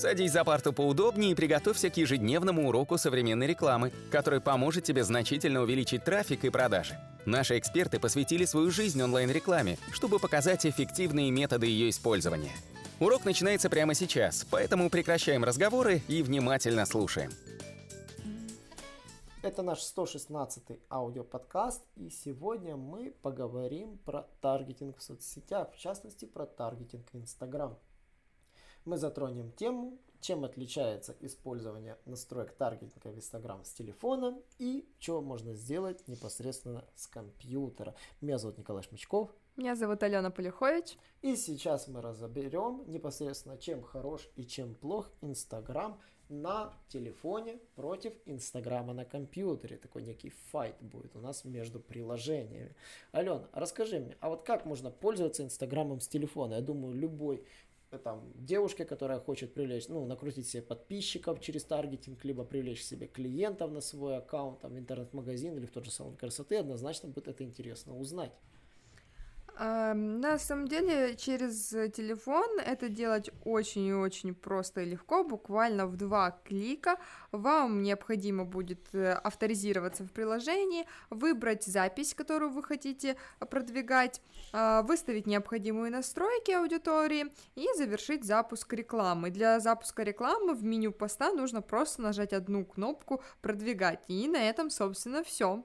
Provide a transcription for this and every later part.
Садись за парту поудобнее и приготовься к ежедневному уроку современной рекламы, который поможет тебе значительно увеличить трафик и продажи. Наши эксперты посвятили свою жизнь онлайн-рекламе, чтобы показать эффективные методы ее использования. Урок начинается прямо сейчас, поэтому прекращаем разговоры и внимательно слушаем. Это наш 116-й аудиоподкаст, и сегодня мы поговорим про таргетинг в соцсетях, в частности про таргетинг Instagram. Мы затронем тему, чем отличается использование настроек таргетинга в Instagram с телефона и что можно сделать непосредственно с компьютера. Меня зовут Николай Шмычков. Меня зовут Алена Полюхович. И сейчас мы разоберем непосредственно, чем хорош и чем плох Инстаграм на телефоне против Инстаграма на компьютере. Такой некий файт будет у нас между приложениями. Алена, расскажи мне, а вот как можно пользоваться Инстаграмом с телефона? Я думаю, любой там, девушке, которая хочет привлечь, ну, накрутить себе подписчиков через таргетинг, либо привлечь себе клиентов на свой аккаунт, там, в интернет-магазин или в тот же салон красоты, однозначно будет это интересно узнать. На самом деле, через телефон это делать очень и очень просто и легко, буквально в два клика. Вам необходимо будет э, авторизироваться в приложении, выбрать запись, которую вы хотите продвигать, а, выставить необходимые настройки аудитории и завершить запуск рекламы. Для запуска рекламы в меню поста нужно просто нажать одну кнопку «Продвигать», и на этом, собственно, все.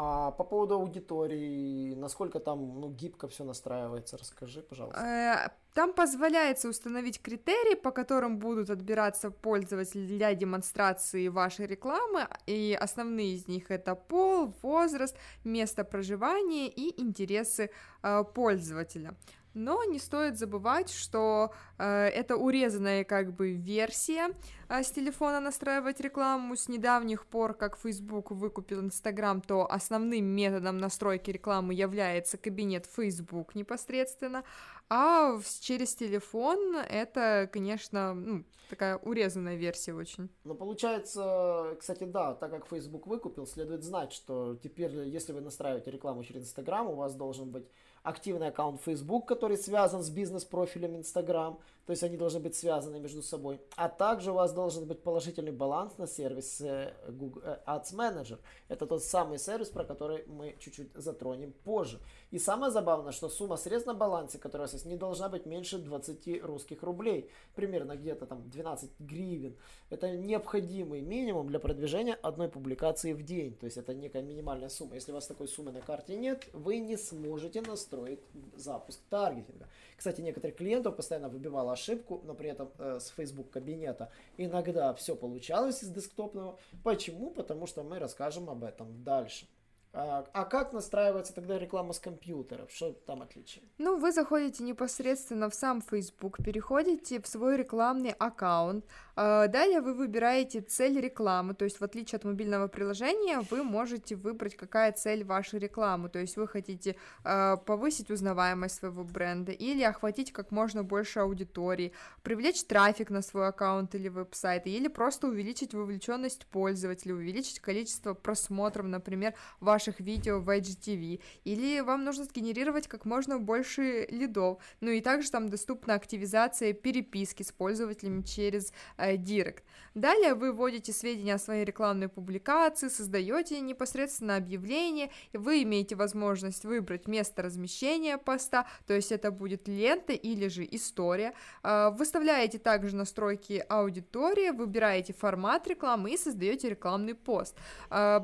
А по поводу аудитории, насколько там ну, гибко все настраивается, расскажи, пожалуйста. Э, там позволяется установить критерии, по которым будут отбираться пользователи для демонстрации вашей рекламы, и основные из них это пол, возраст, место проживания и интересы э, пользователя. Но не стоит забывать, что э, это урезанная как бы версия э, с телефона настраивать рекламу. С недавних пор, как Facebook выкупил Instagram, то основным методом настройки рекламы является кабинет Facebook непосредственно, а через телефон это, конечно, ну, такая урезанная версия очень. Ну, получается, кстати, да, так как Facebook выкупил, следует знать, что теперь, если вы настраиваете рекламу через Instagram, у вас должен быть активный аккаунт Facebook, который связан с бизнес-профилем Instagram, то есть они должны быть связаны между собой. А также у вас должен быть положительный баланс на сервис Google э, Ads Manager. Это тот самый сервис, про который мы чуть-чуть затронем позже. И самое забавное, что сумма средств на балансе, которая у вас есть, не должна быть меньше 20 русских рублей. Примерно где-то там 12 гривен. Это необходимый минимум для продвижения одной публикации в день. То есть это некая минимальная сумма. Если у вас такой суммы на карте нет, вы не сможете настроить строить запуск таргетинга. Кстати, некоторых клиентов постоянно выбивала ошибку, но при этом э, с Facebook кабинета иногда все получалось из десктопного. Почему? Потому что мы расскажем об этом дальше. А, а как настраивается тогда реклама с компьютеров? Что там отличие? Ну, вы заходите непосредственно в сам Facebook, переходите в свой рекламный аккаунт. А, далее вы выбираете цель рекламы, то есть в отличие от мобильного приложения, вы можете выбрать, какая цель вашей рекламы. То есть вы хотите а, повысить узнаваемость своего бренда или охватить как можно больше аудитории, привлечь трафик на свой аккаунт или веб-сайт, или просто увеличить вовлеченность пользователя, увеличить количество просмотров, например, вашей ваших видео в IGTV, или вам нужно сгенерировать как можно больше лидов. Ну и также там доступна активизация переписки с пользователями через э, Direct. Далее вы вводите сведения о своей рекламной публикации, создаете непосредственно объявление, вы имеете возможность выбрать место размещения поста, то есть это будет лента или же история. Э, выставляете также настройки аудитории, выбираете формат рекламы и создаете рекламный пост. Э,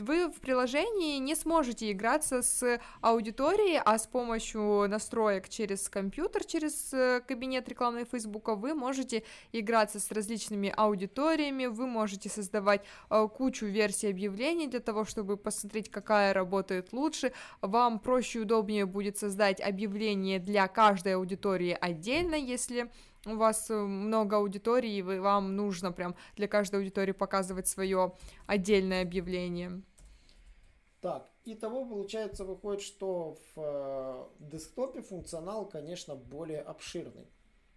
вы в приложении приложении не сможете играться с аудиторией, а с помощью настроек через компьютер, через э, кабинет рекламной Фейсбука вы можете играться с различными аудиториями, вы можете создавать э, кучу версий объявлений для того, чтобы посмотреть, какая работает лучше. Вам проще и удобнее будет создать объявление для каждой аудитории отдельно, если у вас э, много аудитории, и вам нужно прям для каждой аудитории показывать свое отдельное объявление. Так, и того получается выходит, что в э, десктопе функционал, конечно, более обширный.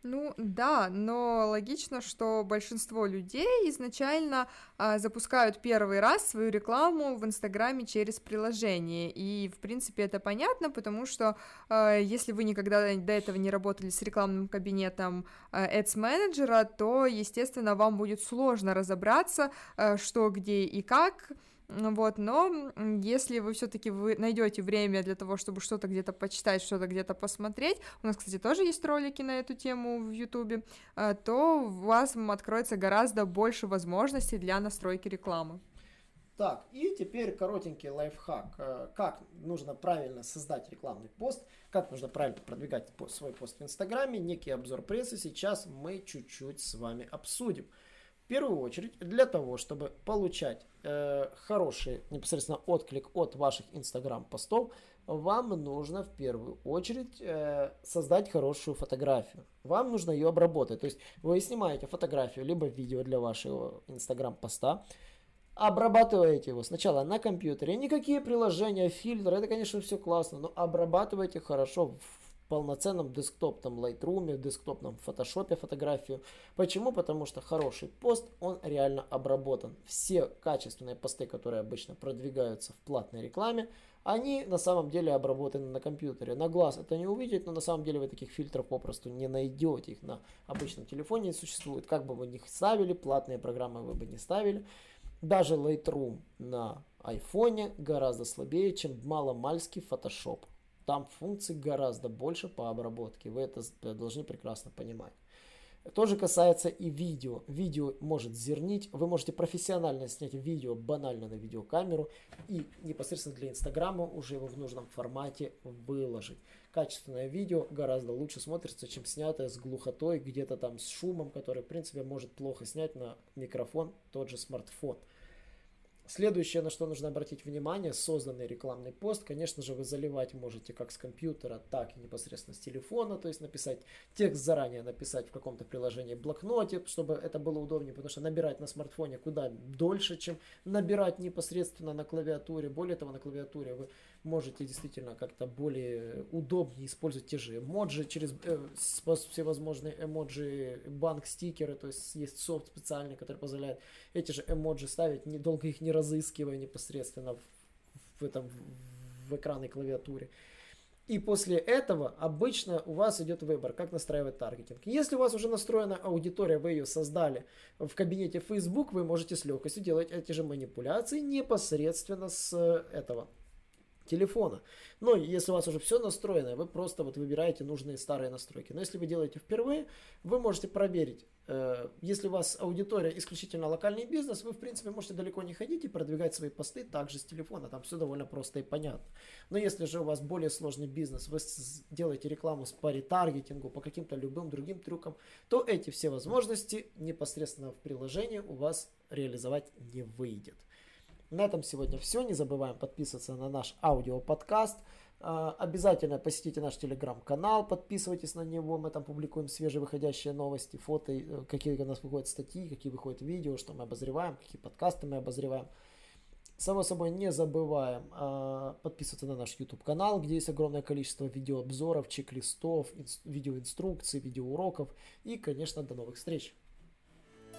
Ну да, но логично, что большинство людей изначально а, запускают первый раз свою рекламу в Инстаграме через приложение. И, в принципе, это понятно, потому что а, если вы никогда до этого не работали с рекламным кабинетом а, Ads менеджера, то, естественно, вам будет сложно разобраться, а, что, где и как вот, но если вы все-таки вы найдете время для того, чтобы что-то где-то почитать, что-то где-то посмотреть, у нас, кстати, тоже есть ролики на эту тему в Ютубе, э, то у вас откроется гораздо больше возможностей для настройки рекламы. Так, и теперь коротенький лайфхак. Э, как нужно правильно создать рекламный пост, как нужно правильно продвигать свой пост в Инстаграме, некий обзор прессы сейчас мы чуть-чуть с вами обсудим. В первую очередь, для того, чтобы получать э, хороший непосредственно отклик от ваших инстаграм постов, вам нужно в первую очередь э, создать хорошую фотографию. Вам нужно ее обработать. То есть вы снимаете фотографию, либо видео для вашего инстаграм поста, обрабатываете его сначала на компьютере. Никакие приложения, фильтры, это, конечно, все классно, но обрабатывайте хорошо в полноценном десктопном Lightroom, десктопном фотошопе фотографию. Почему? Потому что хороший пост, он реально обработан. Все качественные посты, которые обычно продвигаются в платной рекламе, они на самом деле обработаны на компьютере. На глаз это не увидеть, но на самом деле вы таких фильтров попросту не найдете. Их на обычном телефоне не существует. Как бы вы них ставили, платные программы вы бы не ставили. Даже Lightroom на айфоне гораздо слабее, чем маломальский Photoshop. Там функций гораздо больше по обработке. Вы это должны прекрасно понимать. То же касается и видео. Видео может зернить. Вы можете профессионально снять видео банально на видеокамеру и непосредственно для Инстаграма уже его в нужном формате выложить. Качественное видео гораздо лучше смотрится, чем снятое с глухотой, где-то там с шумом, который в принципе может плохо снять на микрофон тот же смартфон. Следующее, на что нужно обратить внимание, созданный рекламный пост, конечно же, вы заливать можете как с компьютера, так и непосредственно с телефона, то есть написать текст заранее, написать в каком-то приложении блокноте, чтобы это было удобнее, потому что набирать на смартфоне куда дольше, чем набирать непосредственно на клавиатуре. Более того, на клавиатуре вы можете действительно как-то более удобнее использовать те же эмоджи через э, всевозможные эмоджи, банк, стикеры, то есть есть софт специальный, который позволяет эти же эмоджи ставить, недолго их не разыскивая непосредственно в, в, этом, в экранной клавиатуре. И после этого обычно у вас идет выбор, как настраивать таргетинг. Если у вас уже настроена аудитория, вы ее создали в кабинете Facebook, вы можете с легкостью делать эти же манипуляции непосредственно с этого телефона. Но если у вас уже все настроено, вы просто вот выбираете нужные старые настройки. Но если вы делаете впервые, вы можете проверить. Э, если у вас аудитория исключительно локальный бизнес, вы в принципе можете далеко не ходить и продвигать свои посты также с телефона. Там все довольно просто и понятно. Но если же у вас более сложный бизнес, вы делаете рекламу с пари-таргетингу по каким-то любым другим трюкам, то эти все возможности непосредственно в приложении у вас реализовать не выйдет. На этом сегодня все. Не забываем подписываться на наш аудиоподкаст. А, обязательно посетите наш телеграм-канал, подписывайтесь на него, мы там публикуем свежевыходящие новости, фото, э, какие у нас выходят статьи, какие выходят видео, что мы обозреваем, какие подкасты мы обозреваем. Само собой, не забываем э, подписываться на наш YouTube канал, где есть огромное количество видеообзоров, чек-листов, видеоинструкций, видеоуроков. И, конечно, до новых встреч!